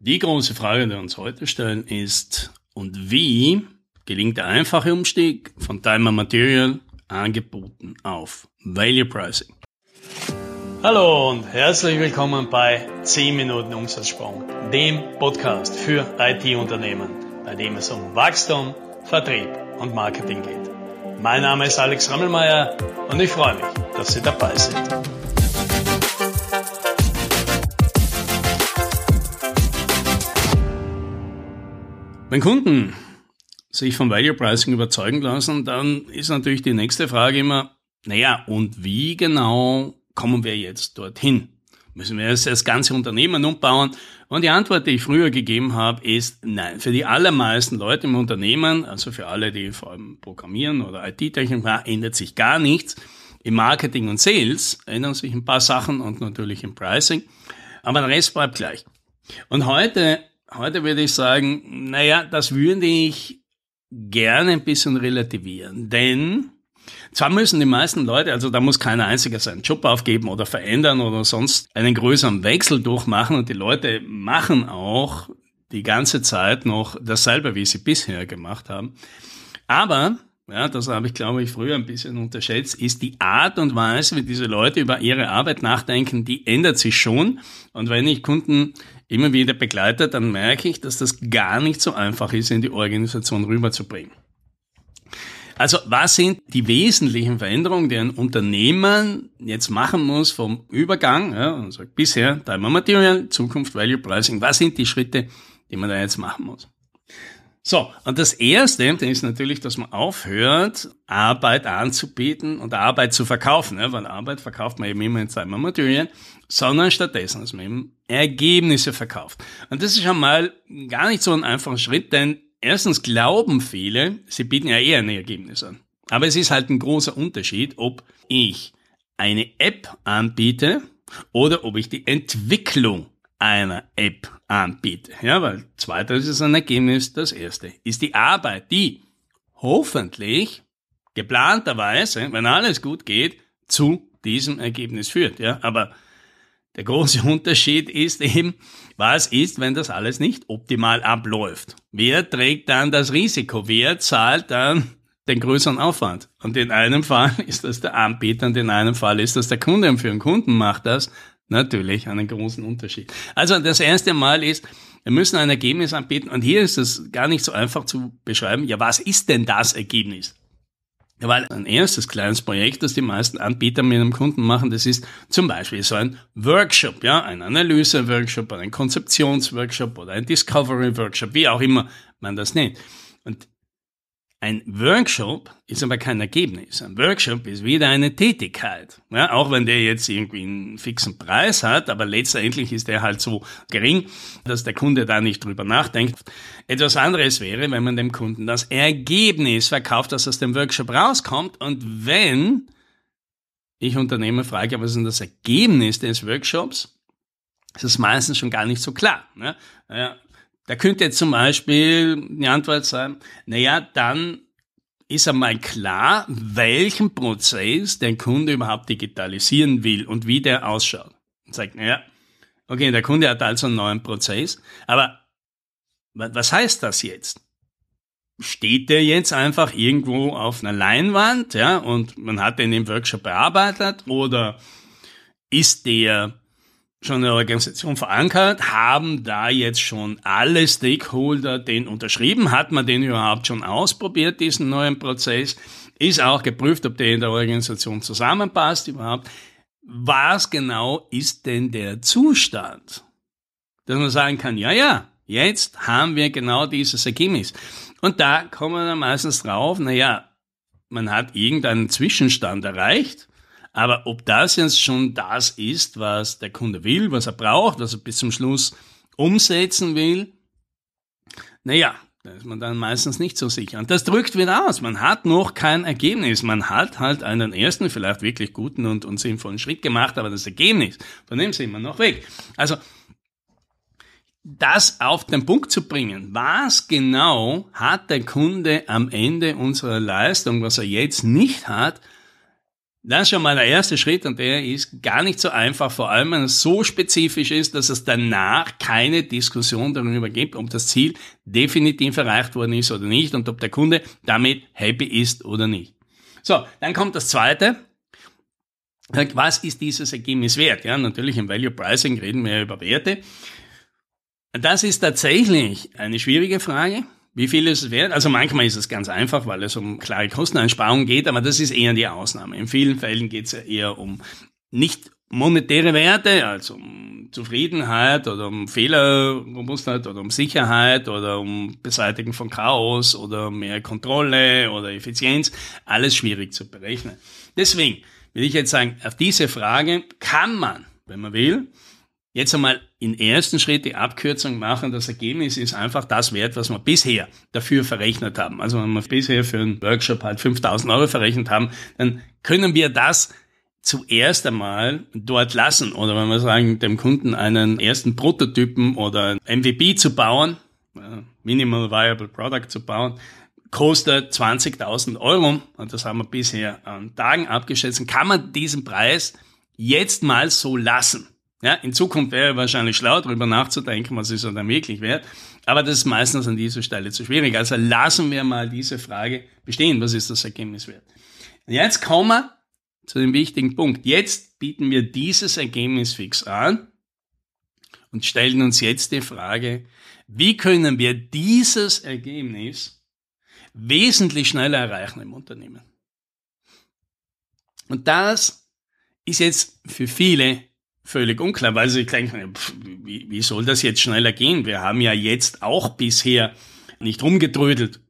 Die große Frage, die wir uns heute stellen, ist, und wie gelingt der einfache Umstieg von Time and Material Angeboten auf Value Pricing? Hallo und herzlich willkommen bei 10 Minuten Umsatzsprung, dem Podcast für IT-Unternehmen, bei dem es um Wachstum, Vertrieb und Marketing geht. Mein Name ist Alex Rammelmeier und ich freue mich, dass Sie dabei sind. Wenn Kunden sich vom Value Pricing überzeugen lassen, dann ist natürlich die nächste Frage immer, naja, und wie genau kommen wir jetzt dorthin? Müssen wir jetzt das ganze Unternehmen umbauen? Und die Antwort, die ich früher gegeben habe, ist nein. Für die allermeisten Leute im Unternehmen, also für alle, die vor allem programmieren oder IT-Technik ändert sich gar nichts. Im Marketing und Sales ändern sich ein paar Sachen und natürlich im Pricing. Aber der Rest bleibt gleich. Und heute Heute würde ich sagen, naja, das würde ich gerne ein bisschen relativieren, denn zwar müssen die meisten Leute, also da muss keiner einziger seinen Job aufgeben oder verändern oder sonst einen größeren Wechsel durchmachen und die Leute machen auch die ganze Zeit noch dasselbe, wie sie bisher gemacht haben. Aber ja, das habe ich, glaube ich, früher ein bisschen unterschätzt, ist die Art und Weise, wie diese Leute über ihre Arbeit nachdenken, die ändert sich schon. Und wenn ich Kunden immer wieder begleite, dann merke ich, dass das gar nicht so einfach ist, in die Organisation rüberzubringen. Also was sind die wesentlichen Veränderungen, die ein Unternehmen jetzt machen muss vom Übergang, ja, also bisher Time Material, Zukunft Value Pricing, was sind die Schritte, die man da jetzt machen muss? So, und das Erste ist natürlich, dass man aufhört, Arbeit anzubieten und Arbeit zu verkaufen, ja, weil Arbeit verkauft man eben immer in Time Material, sondern stattdessen, dass man eben Ergebnisse verkauft. Und das ist schon mal gar nicht so ein einfacher Schritt, denn erstens glauben viele, sie bieten ja eher ein Ergebnis an. Aber es ist halt ein großer Unterschied, ob ich eine App anbiete oder ob ich die Entwicklung einer App anbiete. Ja, weil zweiteres ist ein Ergebnis, das erste ist die Arbeit, die hoffentlich geplanterweise, wenn alles gut geht, zu diesem Ergebnis führt. Ja, aber der große Unterschied ist eben, was ist, wenn das alles nicht optimal abläuft? Wer trägt dann das Risiko? Wer zahlt dann den größeren Aufwand? Und in einem Fall ist das der Anbieter und in einem Fall ist das der Kunde. Und für einen Kunden macht das natürlich einen großen Unterschied. Also das erste Mal ist, wir müssen ein Ergebnis anbieten und hier ist es gar nicht so einfach zu beschreiben, ja, was ist denn das Ergebnis? Weil ein erstes kleines Projekt, das die meisten Anbieter mit einem Kunden machen, das ist zum Beispiel so ein Workshop, ja, ein Analyse-Workshop oder ein Konzeptions-Workshop oder ein Discovery-Workshop, wie auch immer man das nennt. Und ein Workshop ist aber kein Ergebnis. Ein Workshop ist wieder eine Tätigkeit. Ja, auch wenn der jetzt irgendwie einen fixen Preis hat, aber letztendlich ist der halt so gering, dass der Kunde da nicht drüber nachdenkt. Etwas anderes wäre, wenn man dem Kunden das Ergebnis verkauft, das aus dem Workshop rauskommt. Und wenn ich Unternehmer frage, was ist denn das Ergebnis des Workshops, ist es meistens schon gar nicht so klar. Ne? Ja, da könnte jetzt zum Beispiel die Antwort sein, naja, dann ist einmal klar, welchen Prozess der Kunde überhaupt digitalisieren will und wie der ausschaut. Und sagt, naja, okay, der Kunde hat also einen neuen Prozess, aber was heißt das jetzt? Steht der jetzt einfach irgendwo auf einer Leinwand, ja, und man hat den im Workshop bearbeitet oder ist der schon in der Organisation verankert? Haben da jetzt schon alle Stakeholder den unterschrieben? Hat man den überhaupt schon ausprobiert, diesen neuen Prozess? Ist auch geprüft, ob der in der Organisation zusammenpasst überhaupt? Was genau ist denn der Zustand? Dass man sagen kann, ja, ja, jetzt haben wir genau dieses Ergebnis. Und da kommen wir dann meistens drauf, na ja, man hat irgendeinen Zwischenstand erreicht aber ob das jetzt schon das ist, was der Kunde will, was er braucht, was er bis zum Schluss umsetzen will, naja, da ist man dann meistens nicht so sicher. Und das drückt wieder aus. Man hat noch kein Ergebnis. Man hat halt einen ersten, vielleicht wirklich guten und, und sinnvollen Schritt gemacht, aber das Ergebnis, von dem sind wir noch weg. Also, das auf den Punkt zu bringen. Was genau hat der Kunde am Ende unserer Leistung, was er jetzt nicht hat, Das ist schon mal der erste Schritt und der ist gar nicht so einfach, vor allem wenn es so spezifisch ist, dass es danach keine Diskussion darüber gibt, ob das Ziel definitiv erreicht worden ist oder nicht und ob der Kunde damit happy ist oder nicht. So, dann kommt das zweite. Was ist dieses Ergebnis wert? Ja, natürlich im Value Pricing reden wir über Werte. Das ist tatsächlich eine schwierige Frage. Wie viel ist es wert? Also manchmal ist es ganz einfach, weil es um klare Kosteneinsparungen geht, aber das ist eher die Ausnahme. In vielen Fällen geht es ja eher um nicht monetäre Werte, also um Zufriedenheit oder um Fehlerrobustheit oder um Sicherheit oder um Beseitigen von Chaos oder mehr Kontrolle oder Effizienz. Alles schwierig zu berechnen. Deswegen will ich jetzt sagen, auf diese Frage kann man, wenn man will, jetzt einmal in ersten Schritt die Abkürzung machen. Das Ergebnis ist einfach das Wert, was wir bisher dafür verrechnet haben. Also wenn wir bisher für einen Workshop halt 5000 Euro verrechnet haben, dann können wir das zuerst einmal dort lassen. Oder wenn wir sagen, dem Kunden einen ersten Prototypen oder MVP zu bauen, Minimal Viable Product zu bauen, kostet 20.000 Euro. Und das haben wir bisher an Tagen abgeschätzt. Kann man diesen Preis jetzt mal so lassen? Ja, in Zukunft wäre wahrscheinlich schlau, darüber nachzudenken, was ist er dann wirklich wert. Aber das ist meistens an dieser Stelle zu schwierig. Also lassen wir mal diese Frage bestehen. Was ist das Ergebnis wert? Und jetzt kommen wir zu dem wichtigen Punkt. Jetzt bieten wir dieses Ergebnis fix an und stellen uns jetzt die Frage, wie können wir dieses Ergebnis wesentlich schneller erreichen im Unternehmen? Und das ist jetzt für viele völlig unklar, weil sie denken, pff, wie, wie soll das jetzt schneller gehen? Wir haben ja jetzt auch bisher nicht rumgetrödelt.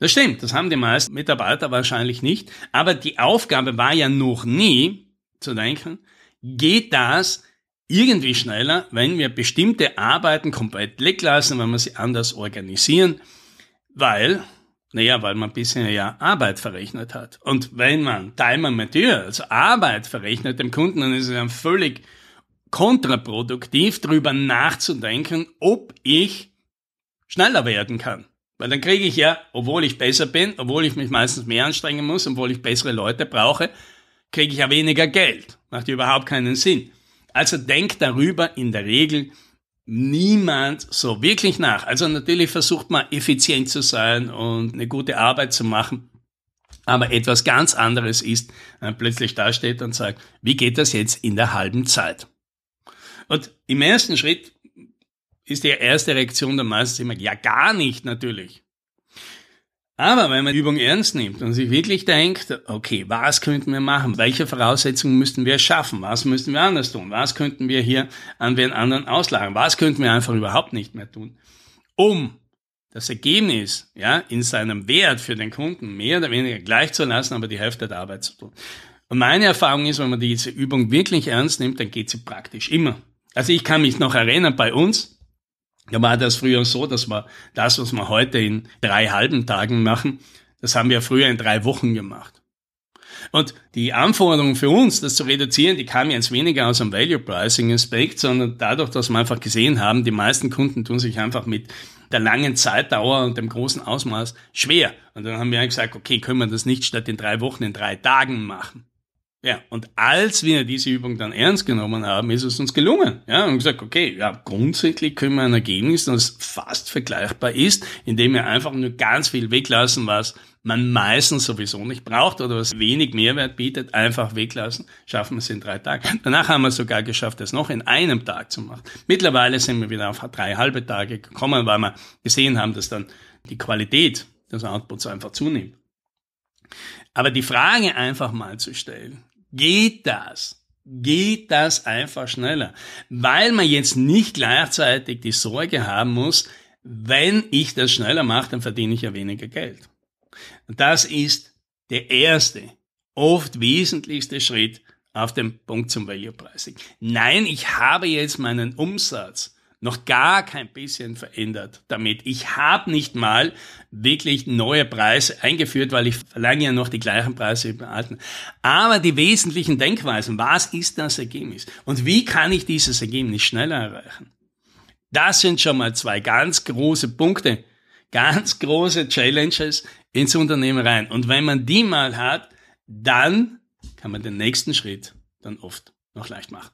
Das stimmt, das haben die meisten Mitarbeiter wahrscheinlich nicht. Aber die Aufgabe war ja noch nie zu denken, geht das irgendwie schneller, wenn wir bestimmte Arbeiten komplett weglassen, wenn wir sie anders organisieren, weil, naja, weil man bisher ja Arbeit verrechnet hat. Und wenn man Time and Material, also Arbeit verrechnet dem Kunden, dann ist es ja völlig kontraproduktiv, darüber nachzudenken, ob ich schneller werden kann. Weil dann kriege ich ja, obwohl ich besser bin, obwohl ich mich meistens mehr anstrengen muss, obwohl ich bessere Leute brauche, kriege ich ja weniger Geld. Macht überhaupt keinen Sinn. Also denkt darüber in der Regel niemand so wirklich nach. Also natürlich versucht man effizient zu sein und eine gute Arbeit zu machen. Aber etwas ganz anderes ist, wenn man plötzlich dasteht und sagt, wie geht das jetzt in der halben Zeit? Und im ersten Schritt ist die erste Reaktion dann meistens immer, ja gar nicht natürlich. Aber wenn man die Übung ernst nimmt und sich wirklich denkt, okay, was könnten wir machen? Welche Voraussetzungen müssten wir schaffen? Was müssten wir anders tun? Was könnten wir hier an den anderen auslagern? Was könnten wir einfach überhaupt nicht mehr tun? Um das Ergebnis, ja, in seinem Wert für den Kunden mehr oder weniger gleich zu lassen, aber die Hälfte der Arbeit zu tun. Und meine Erfahrung ist, wenn man diese Übung wirklich ernst nimmt, dann geht sie praktisch immer. Also ich kann mich noch erinnern, bei uns, da war das früher so, dass wir das, was wir heute in drei halben Tagen machen, das haben wir früher in drei Wochen gemacht. Und die Anforderung für uns, das zu reduzieren, die kam jetzt weniger aus dem Value Pricing Aspekt, sondern dadurch, dass wir einfach gesehen haben, die meisten Kunden tun sich einfach mit der langen Zeitdauer und dem großen Ausmaß schwer. Und dann haben wir gesagt, okay, können wir das nicht statt in drei Wochen in drei Tagen machen. Ja, und als wir diese Übung dann ernst genommen haben, ist es uns gelungen. Ja, und gesagt, okay, ja, grundsätzlich können wir ein Ergebnis, das fast vergleichbar ist, indem wir einfach nur ganz viel weglassen, was man meistens sowieso nicht braucht oder was wenig Mehrwert bietet, einfach weglassen, schaffen wir es in drei Tagen. Danach haben wir sogar geschafft, es noch in einem Tag zu machen. Mittlerweile sind wir wieder auf drei halbe Tage gekommen, weil wir gesehen haben, dass dann die Qualität des Outputs einfach zunimmt. Aber die Frage einfach mal zu stellen, geht das. Geht das einfach schneller. Weil man jetzt nicht gleichzeitig die Sorge haben muss, wenn ich das schneller mache, dann verdiene ich ja weniger Geld. Das ist der erste, oft wesentlichste Schritt auf dem Punkt zum Value Pricing. Nein, ich habe jetzt meinen Umsatz noch gar kein bisschen verändert damit. Ich habe nicht mal wirklich neue Preise eingeführt, weil ich verlange ja noch die gleichen Preise über alten. Aber die wesentlichen Denkweisen, was ist das Ergebnis? Und wie kann ich dieses Ergebnis schneller erreichen? Das sind schon mal zwei ganz große Punkte, ganz große Challenges ins Unternehmen rein. Und wenn man die mal hat, dann kann man den nächsten Schritt dann oft noch leicht machen.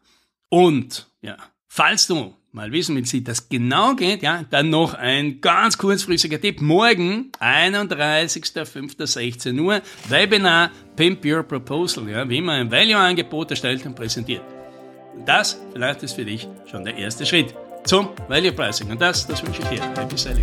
Und ja, falls du mal wissen wie das genau geht, ja, dann noch ein ganz kurzfristiger Tipp. Morgen, 31.05.16 Uhr, Webinar Pimp Your Proposal, ja, wie man ein Value-Angebot erstellt und präsentiert. Das vielleicht ist für dich schon der erste Schritt zum Value Pricing. Und das, das wünsche ich dir. Happy Selling.